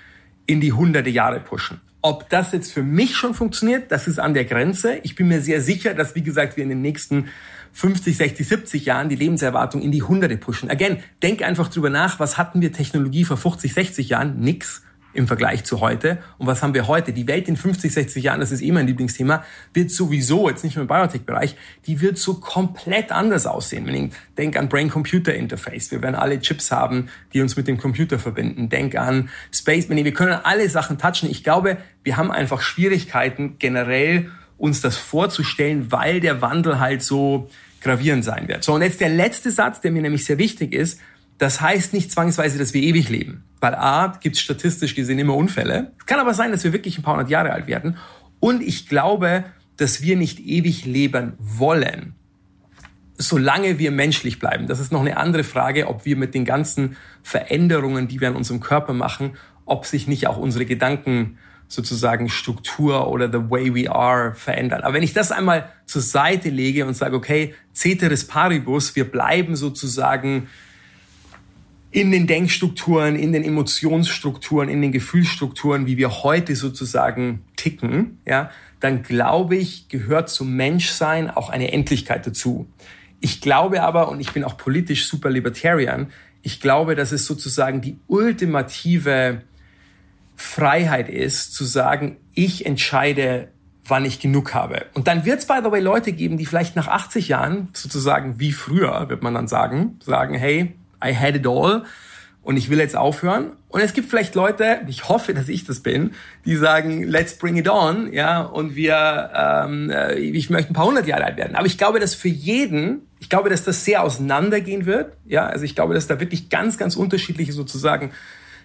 in die hunderte Jahre pushen. Ob das jetzt für mich schon funktioniert, das ist an der Grenze. Ich bin mir sehr sicher, dass, wie gesagt, wir in den nächsten 50, 60, 70 Jahren die Lebenserwartung in die Hunderte pushen. Again, denk einfach drüber nach, was hatten wir Technologie vor 50, 60 Jahren? Nix im Vergleich zu heute. Und was haben wir heute? Die Welt in 50, 60 Jahren, das ist eh mein Lieblingsthema, wird sowieso, jetzt nicht nur im Biotech-Bereich, die wird so komplett anders aussehen. Wenn ich denk an Brain-Computer-Interface. Wir werden alle Chips haben, die uns mit dem Computer verbinden. Denk an Space, wir können alle Sachen touchen. Ich glaube, wir haben einfach Schwierigkeiten generell uns das vorzustellen, weil der Wandel halt so gravierend sein wird. So, und jetzt der letzte Satz, der mir nämlich sehr wichtig ist. Das heißt nicht zwangsweise, dass wir ewig leben. Weil A, gibt es statistisch gesehen immer Unfälle. Es kann aber sein, dass wir wirklich ein paar hundert Jahre alt werden. Und ich glaube, dass wir nicht ewig leben wollen, solange wir menschlich bleiben. Das ist noch eine andere Frage, ob wir mit den ganzen Veränderungen, die wir an unserem Körper machen, ob sich nicht auch unsere Gedanken sozusagen Struktur oder the way we are verändern. Aber wenn ich das einmal zur Seite lege und sage, okay, ceteris paribus, wir bleiben sozusagen in den Denkstrukturen, in den Emotionsstrukturen, in den Gefühlsstrukturen, wie wir heute sozusagen ticken, ja, dann glaube ich, gehört zum Menschsein auch eine Endlichkeit dazu. Ich glaube aber, und ich bin auch politisch super libertarian, ich glaube, dass es sozusagen die ultimative Freiheit ist, zu sagen, ich entscheide, wann ich genug habe. Und dann wird es, by the way, Leute geben, die vielleicht nach 80 Jahren, sozusagen wie früher, wird man dann sagen, sagen, hey, I had it all und ich will jetzt aufhören. Und es gibt vielleicht Leute, ich hoffe, dass ich das bin, die sagen, let's bring it on, ja, und wir, ähm, äh, ich möchte ein paar hundert Jahre alt werden. Aber ich glaube, dass für jeden, ich glaube, dass das sehr auseinandergehen wird, ja, also ich glaube, dass da wirklich ganz, ganz unterschiedliche sozusagen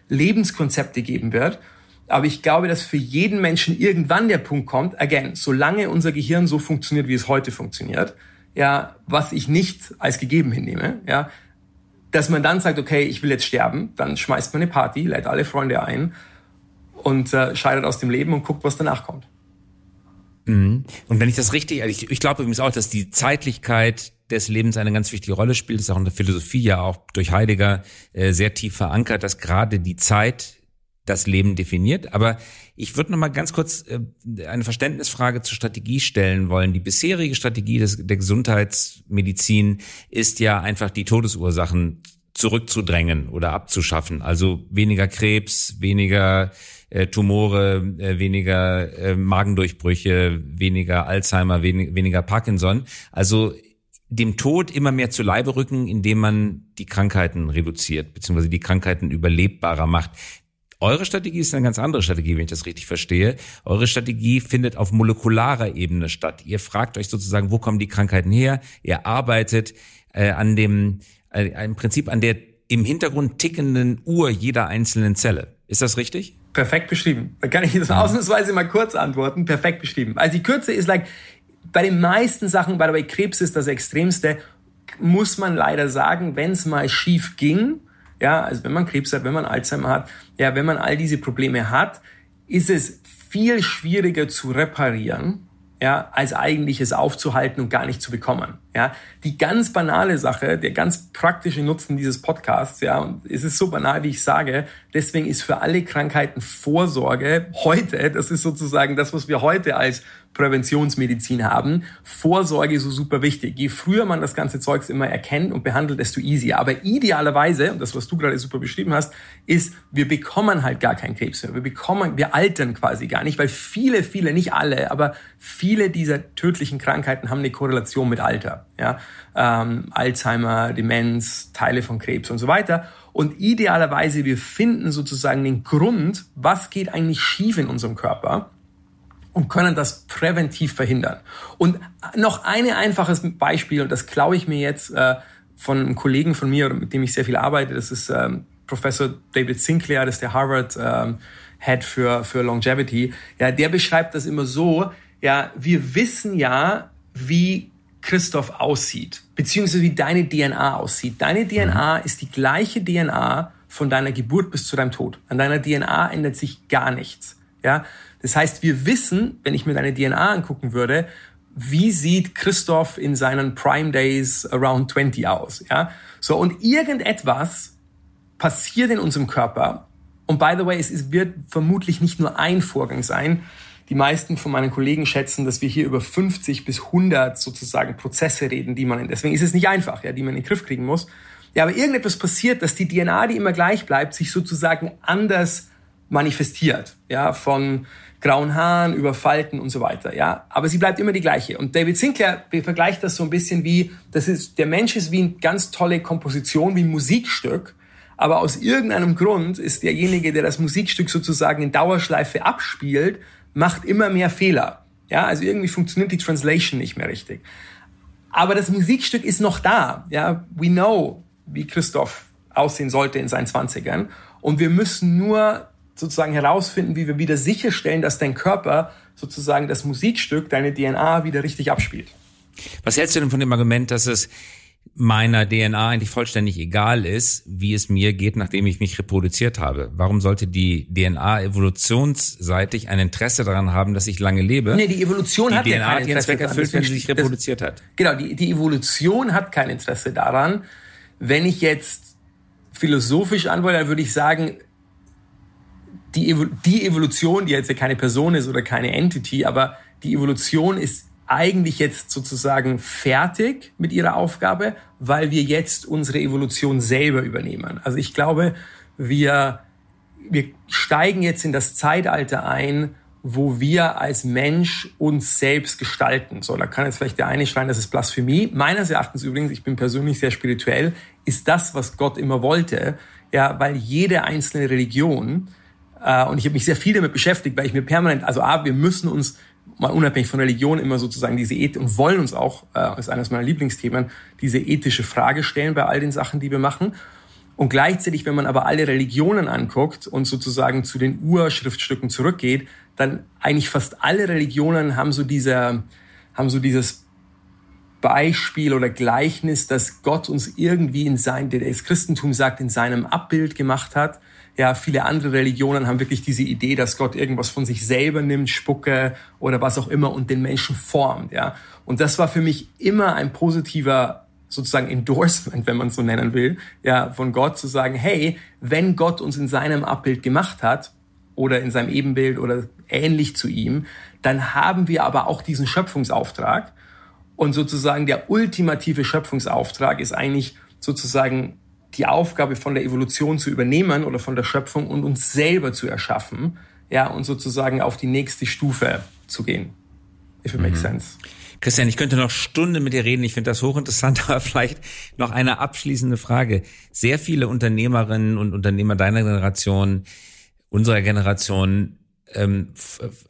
Lebenskonzepte geben wird. Aber ich glaube, dass für jeden Menschen irgendwann der Punkt kommt, again, solange unser Gehirn so funktioniert, wie es heute funktioniert, ja, was ich nicht als gegeben hinnehme, ja, dass man dann sagt, okay, ich will jetzt sterben, dann schmeißt man eine Party, lädt alle Freunde ein und äh, scheidet aus dem Leben und guckt, was danach kommt. Mhm. Und wenn ich das richtig, also ich, ich glaube übrigens auch, dass die Zeitlichkeit des Lebens eine ganz wichtige Rolle spielt. Das ist auch in der Philosophie ja auch durch Heidegger äh, sehr tief verankert, dass gerade die Zeit das Leben definiert. Aber ich würde noch mal ganz kurz äh, eine Verständnisfrage zur Strategie stellen wollen. Die bisherige Strategie des, der Gesundheitsmedizin ist ja einfach die Todesursachen zurückzudrängen oder abzuschaffen. Also weniger Krebs, weniger äh, Tumore, äh, weniger äh, Magendurchbrüche, weniger Alzheimer, wenig, weniger Parkinson. Also dem Tod immer mehr zu Leibe rücken, indem man die Krankheiten reduziert, beziehungsweise die Krankheiten überlebbarer macht. Eure Strategie ist eine ganz andere Strategie, wenn ich das richtig verstehe. Eure Strategie findet auf molekularer Ebene statt. Ihr fragt euch sozusagen, wo kommen die Krankheiten her? Ihr arbeitet äh, an dem, äh, im Prinzip an der im Hintergrund tickenden Uhr jeder einzelnen Zelle. Ist das richtig? Perfekt beschrieben. Da kann ich das ausnahmsweise mal kurz antworten. Perfekt beschrieben. Also die Kürze ist like, bei den meisten Sachen, by the Krebs ist das Extremste, muss man leider sagen, wenn es mal schief ging, ja, also wenn man Krebs hat, wenn man Alzheimer hat, ja, wenn man all diese Probleme hat, ist es viel schwieriger zu reparieren, ja, als eigentlich es aufzuhalten und gar nicht zu bekommen. Ja, die ganz banale Sache, der ganz praktische Nutzen dieses Podcasts, ja, und es ist so banal, wie ich sage, deswegen ist für alle Krankheiten Vorsorge heute, das ist sozusagen das, was wir heute als Präventionsmedizin haben, Vorsorge so super wichtig. Je früher man das ganze Zeugs immer erkennt und behandelt, desto easier. Aber idealerweise, und das, was du gerade super beschrieben hast, ist, wir bekommen halt gar keinen Krebs mehr. Wir bekommen, wir altern quasi gar nicht, weil viele, viele, nicht alle, aber viele dieser tödlichen Krankheiten haben eine Korrelation mit Alter. Ja, ähm, Alzheimer, Demenz, Teile von Krebs und so weiter. Und idealerweise, wir finden sozusagen den Grund, was geht eigentlich schief in unserem Körper und können das präventiv verhindern. Und noch ein einfaches Beispiel, und das klaue ich mir jetzt äh, von einem Kollegen von mir, mit dem ich sehr viel arbeite, das ist ähm, Professor David Sinclair, das ist der Harvard ähm, Head für, für Longevity. Ja, der beschreibt das immer so, ja, wir wissen ja, wie Christoph aussieht, beziehungsweise wie deine DNA aussieht. Deine DNA mhm. ist die gleiche DNA von deiner Geburt bis zu deinem Tod. An deiner DNA ändert sich gar nichts. Ja, das heißt, wir wissen, wenn ich mir deine DNA angucken würde, wie sieht Christoph in seinen Prime Days around 20 aus, ja? So, und irgendetwas passiert in unserem Körper. Und by the way, es wird vermutlich nicht nur ein Vorgang sein. Die meisten von meinen Kollegen schätzen, dass wir hier über 50 bis 100 sozusagen Prozesse reden, die man, deswegen ist es nicht einfach, ja, die man in den Griff kriegen muss. Ja, aber irgendetwas passiert, dass die DNA, die immer gleich bleibt, sich sozusagen anders manifestiert, ja, von grauen Haaren, über Falten und so weiter, ja. Aber sie bleibt immer die gleiche. Und David Sinclair vergleicht das so ein bisschen wie, das ist, der Mensch ist wie eine ganz tolle Komposition, wie ein Musikstück. Aber aus irgendeinem Grund ist derjenige, der das Musikstück sozusagen in Dauerschleife abspielt, macht immer mehr Fehler. Ja, also irgendwie funktioniert die Translation nicht mehr richtig. Aber das Musikstück ist noch da. Ja, we know, wie Christoph aussehen sollte in seinen Zwanzigern. Und wir müssen nur sozusagen herausfinden, wie wir wieder sicherstellen, dass dein Körper sozusagen das Musikstück, deine DNA wieder richtig abspielt. Was hältst du denn von dem Argument, dass es meiner DNA eigentlich vollständig egal ist, wie es mir geht, nachdem ich mich reproduziert habe. Warum sollte die DNA evolutionsseitig ein Interesse daran haben, dass ich lange lebe? Nee, die Evolution die hat DNA ja kein ihren Zweck erfüllt, wenn sie sich reproduziert hat. Genau, die, die Evolution hat kein Interesse daran. Wenn ich jetzt philosophisch antworte, dann würde ich sagen, die, Evo die Evolution, die jetzt ja keine Person ist oder keine Entity, aber die Evolution ist eigentlich jetzt sozusagen fertig mit ihrer Aufgabe, weil wir jetzt unsere Evolution selber übernehmen. Also ich glaube, wir, wir steigen jetzt in das Zeitalter ein, wo wir als Mensch uns selbst gestalten. So, da kann jetzt vielleicht der eine schreien, das ist Blasphemie. Meines Erachtens übrigens, ich bin persönlich sehr spirituell, ist das, was Gott immer wollte, ja, weil jede einzelne Religion äh, und ich habe mich sehr viel damit beschäftigt, weil ich mir permanent, also A, wir müssen uns mal unabhängig von Religion immer sozusagen diese Ethik und wollen uns auch, äh, ist eines meiner Lieblingsthemen, diese ethische Frage stellen bei all den Sachen, die wir machen. Und gleichzeitig, wenn man aber alle Religionen anguckt und sozusagen zu den Urschriftstücken zurückgeht, dann eigentlich fast alle Religionen haben so diese, haben so dieses Beispiel oder Gleichnis, dass Gott uns irgendwie in sein, das Christentum sagt, in seinem Abbild gemacht hat. Ja, viele andere Religionen haben wirklich diese Idee, dass Gott irgendwas von sich selber nimmt, Spucke oder was auch immer und den Menschen formt. Ja, und das war für mich immer ein positiver sozusagen Endorsement, wenn man es so nennen will, ja, von Gott zu sagen, hey, wenn Gott uns in seinem Abbild gemacht hat oder in seinem Ebenbild oder ähnlich zu ihm, dann haben wir aber auch diesen Schöpfungsauftrag und sozusagen der ultimative Schöpfungsauftrag ist eigentlich sozusagen die Aufgabe von der Evolution zu übernehmen oder von der Schöpfung und uns selber zu erschaffen, ja, und sozusagen auf die nächste Stufe zu gehen. If it makes mhm. sense. Christian, ich könnte noch Stunden mit dir reden. Ich finde das hochinteressant, aber vielleicht noch eine abschließende Frage. Sehr viele Unternehmerinnen und Unternehmer deiner Generation, unserer Generation, ähm,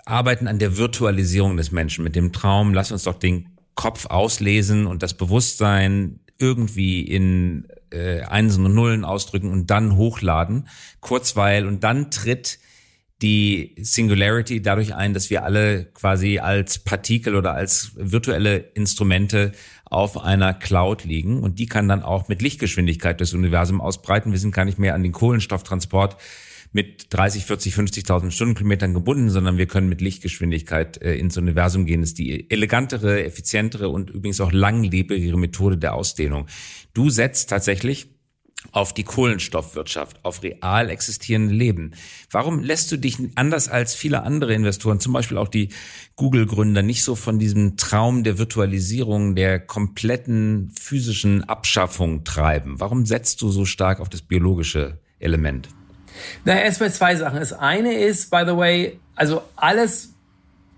arbeiten an der Virtualisierung des Menschen mit dem Traum, lass uns doch den Kopf auslesen und das Bewusstsein irgendwie in äh, Einsen und Nullen ausdrücken und dann hochladen, kurzweil und dann tritt die Singularity dadurch ein, dass wir alle quasi als Partikel oder als virtuelle Instrumente auf einer Cloud liegen und die kann dann auch mit Lichtgeschwindigkeit das Universum ausbreiten. Wir sind gar nicht mehr an den Kohlenstofftransport mit 30, 40, 50.000 Stundenkilometern gebunden, sondern wir können mit Lichtgeschwindigkeit äh, ins Universum gehen. Das ist die elegantere, effizientere und übrigens auch langlebigere Methode der Ausdehnung. Du setzt tatsächlich auf die Kohlenstoffwirtschaft, auf real existierende Leben. Warum lässt du dich anders als viele andere Investoren, zum Beispiel auch die Google-Gründer, nicht so von diesem Traum der Virtualisierung, der kompletten physischen Abschaffung treiben? Warum setzt du so stark auf das biologische Element? Na, erstmal zwei Sachen. Das eine ist, by the way, also alles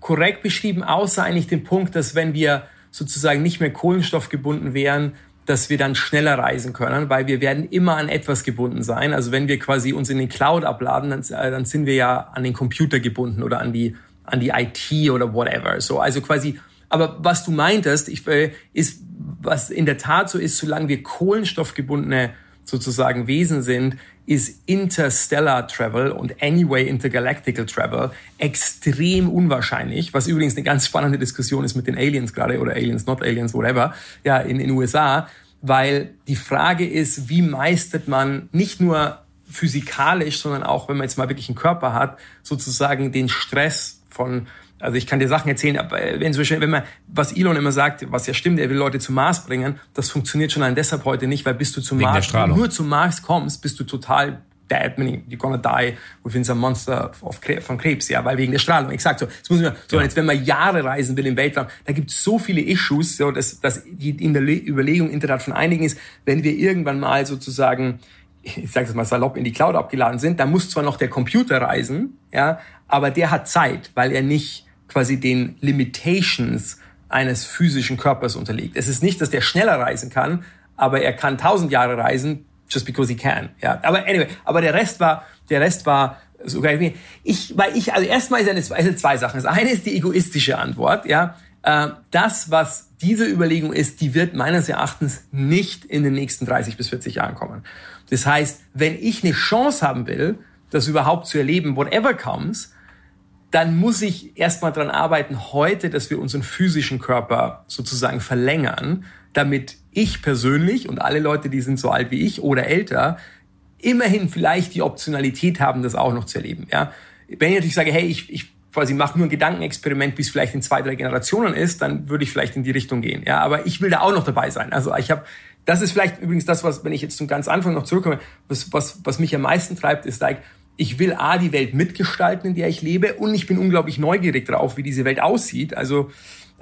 korrekt beschrieben, außer eigentlich den Punkt, dass wenn wir sozusagen nicht mehr kohlenstoffgebunden wären, dass wir dann schneller reisen können, weil wir werden immer an etwas gebunden sein. Also wenn wir quasi uns in den Cloud abladen, dann, äh, dann sind wir ja an den Computer gebunden oder an die, an die IT oder whatever. So, also quasi, aber was du meintest, ich, äh, ist, was in der Tat so ist, solange wir kohlenstoffgebundene sozusagen Wesen sind, ist Interstellar Travel und Anyway Intergalactical Travel extrem unwahrscheinlich, was übrigens eine ganz spannende Diskussion ist mit den Aliens gerade oder Aliens, not Aliens, whatever, ja, in den USA, weil die Frage ist, wie meistert man nicht nur physikalisch, sondern auch, wenn man jetzt mal wirklich einen Körper hat, sozusagen den Stress von also ich kann dir Sachen erzählen, aber wenn, zum Beispiel, wenn man, was Elon immer sagt, was ja stimmt, er will Leute zum Mars bringen, das funktioniert schon allein deshalb heute nicht, weil bis du zum Wegen Mars, nur zum Mars kommst, bist du total dead, meaning you're gonna die within some monster of, von Krebs, ja, weil wegen der Strahlung. Exakt so. Jetzt muss man, so ja. jetzt, wenn man Jahre reisen will im Weltraum, da gibt es so viele Issues, so, dass, dass die in der Überlegung Internet von einigen ist, wenn wir irgendwann mal sozusagen ich sage es mal salopp, in die Cloud abgeladen sind, dann muss zwar noch der Computer reisen, ja, aber der hat Zeit, weil er nicht quasi den Limitations eines physischen Körpers unterliegt. Es ist nicht, dass der schneller reisen kann, aber er kann tausend Jahre reisen, just because he can. Ja, aber anyway, aber der Rest war, der Rest war sogar ich, weil ich, also erstmal ist eine, zwei Sachen. Das eine ist die egoistische Antwort, ja. Äh, das, was diese Überlegung ist, die wird meines Erachtens nicht in den nächsten 30 bis 40 Jahren kommen. Das heißt, wenn ich eine Chance haben will, das überhaupt zu erleben, whatever comes, dann muss ich erstmal dran arbeiten heute, dass wir unseren physischen Körper sozusagen verlängern, damit ich persönlich und alle Leute, die sind so alt wie ich oder älter, immerhin vielleicht die Optionalität haben, das auch noch zu erleben. Ja? Wenn ich natürlich sage, hey, ich, ich quasi mache nur ein Gedankenexperiment, bis vielleicht in zwei, drei Generationen ist, dann würde ich vielleicht in die Richtung gehen. Ja, aber ich will da auch noch dabei sein. Also ich habe, das ist vielleicht übrigens das, was, wenn ich jetzt zum ganz Anfang noch zurückkomme, was, was, was mich am meisten treibt, ist like, ich will A, die Welt mitgestalten, in der ich lebe und ich bin unglaublich neugierig drauf, wie diese Welt aussieht. Also,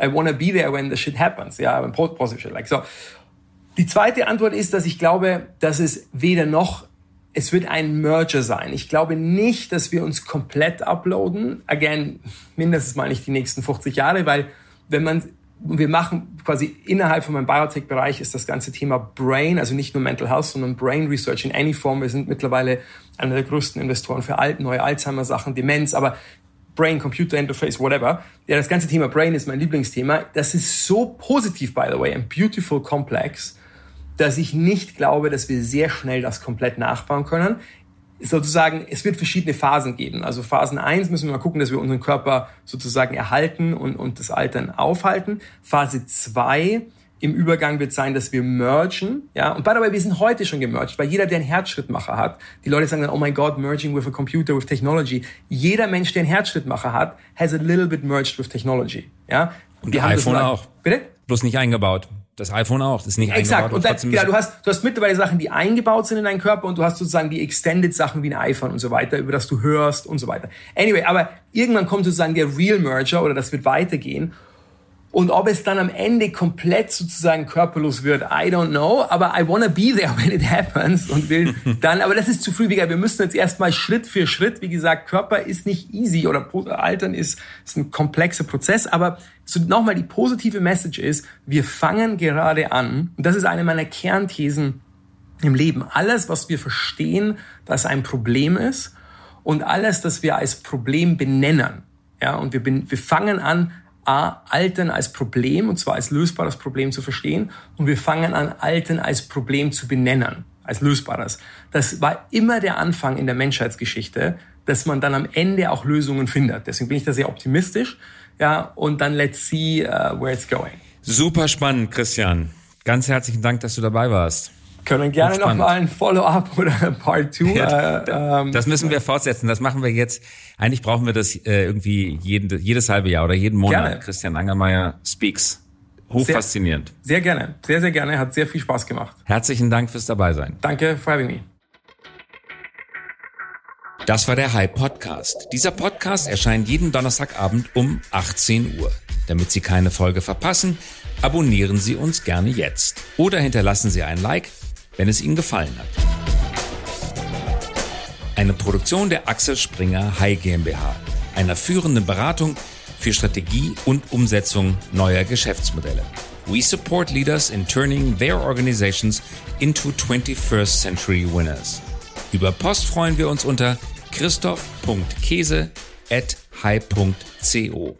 I wanna be there when the shit happens. Ja, when positive like so. Die zweite Antwort ist, dass ich glaube, dass es weder noch, es wird ein Merger sein. Ich glaube nicht, dass wir uns komplett uploaden. Again, mindestens mal nicht die nächsten 50 Jahre, weil wenn man wir machen quasi innerhalb von meinem Biotech-Bereich ist das ganze Thema Brain, also nicht nur Mental Health, sondern Brain Research in any form. Wir sind mittlerweile einer der größten Investoren für alt, neue Alzheimer-Sachen, Demenz, aber Brain, Computer Interface, whatever. Ja, das ganze Thema Brain ist mein Lieblingsthema. Das ist so positiv, by the way, and beautiful complex, dass ich nicht glaube, dass wir sehr schnell das komplett nachbauen können sozusagen, es wird verschiedene Phasen geben. Also Phasen eins müssen wir mal gucken, dass wir unseren Körper sozusagen erhalten und, und das Altern aufhalten. Phase zwei im Übergang wird sein, dass wir mergen, ja. Und by the way, wir sind heute schon gemerged, weil jeder, der einen Herzschrittmacher hat, die Leute sagen dann, oh my God, merging with a computer, with technology. Jeder Mensch, der einen Herzschrittmacher hat, has a little bit merged with technology, ja. Und wir iPhone das auch. Bitte? Bloß nicht eingebaut. Das iPhone auch, das ist nicht Exakt. eingebaut. Exakt. Und dann, ja, du hast, du hast mittlerweile Sachen, die eingebaut sind in deinen Körper und du hast sozusagen die Extended Sachen wie ein iPhone und so weiter, über das du hörst und so weiter. Anyway, aber irgendwann kommt sozusagen der Real Merger oder das wird weitergehen. Und ob es dann am Ende komplett sozusagen körperlos wird, I don't know. Aber I wanna be there when it happens und will dann, aber das ist zu früh. Wir müssen jetzt erstmal Schritt für Schritt, wie gesagt, Körper ist nicht easy oder Altern ist, ist ein komplexer Prozess. Aber so nochmal die positive Message ist, wir fangen gerade an. Und das ist eine meiner Kernthesen im Leben. Alles, was wir verstehen, dass ein Problem ist und alles, das wir als Problem benennen. Ja, und wir, wir fangen an, A, Altern als Problem, und zwar als lösbares Problem zu verstehen. Und wir fangen an, Altern als Problem zu benennen, als lösbares. Das war immer der Anfang in der Menschheitsgeschichte, dass man dann am Ende auch Lösungen findet. Deswegen bin ich da sehr optimistisch. Ja, und dann let's see uh, where it's going. Super spannend, Christian. Ganz herzlichen Dank, dass du dabei warst können gerne noch mal ein Follow-up oder Part 2. Ja, äh, ähm, das müssen wir fortsetzen. Das machen wir jetzt. Eigentlich brauchen wir das äh, irgendwie jeden, jedes halbe Jahr oder jeden Monat. Gerne. Christian Angermeier speaks. Hochfaszinierend. Sehr, sehr gerne. Sehr, sehr gerne. Hat sehr viel Spaß gemacht. Herzlichen Dank fürs Dabeisein. Danke for having me. Das war der Hype Podcast. Dieser Podcast erscheint jeden Donnerstagabend um 18 Uhr. Damit Sie keine Folge verpassen, abonnieren Sie uns gerne jetzt oder hinterlassen Sie ein Like wenn es Ihnen gefallen hat. Eine Produktion der Axel Springer High GmbH, einer führenden Beratung für Strategie und Umsetzung neuer Geschäftsmodelle. We support leaders in turning their organizations into 21st century winners. Über Post freuen wir uns unter christoph.käse at high.co.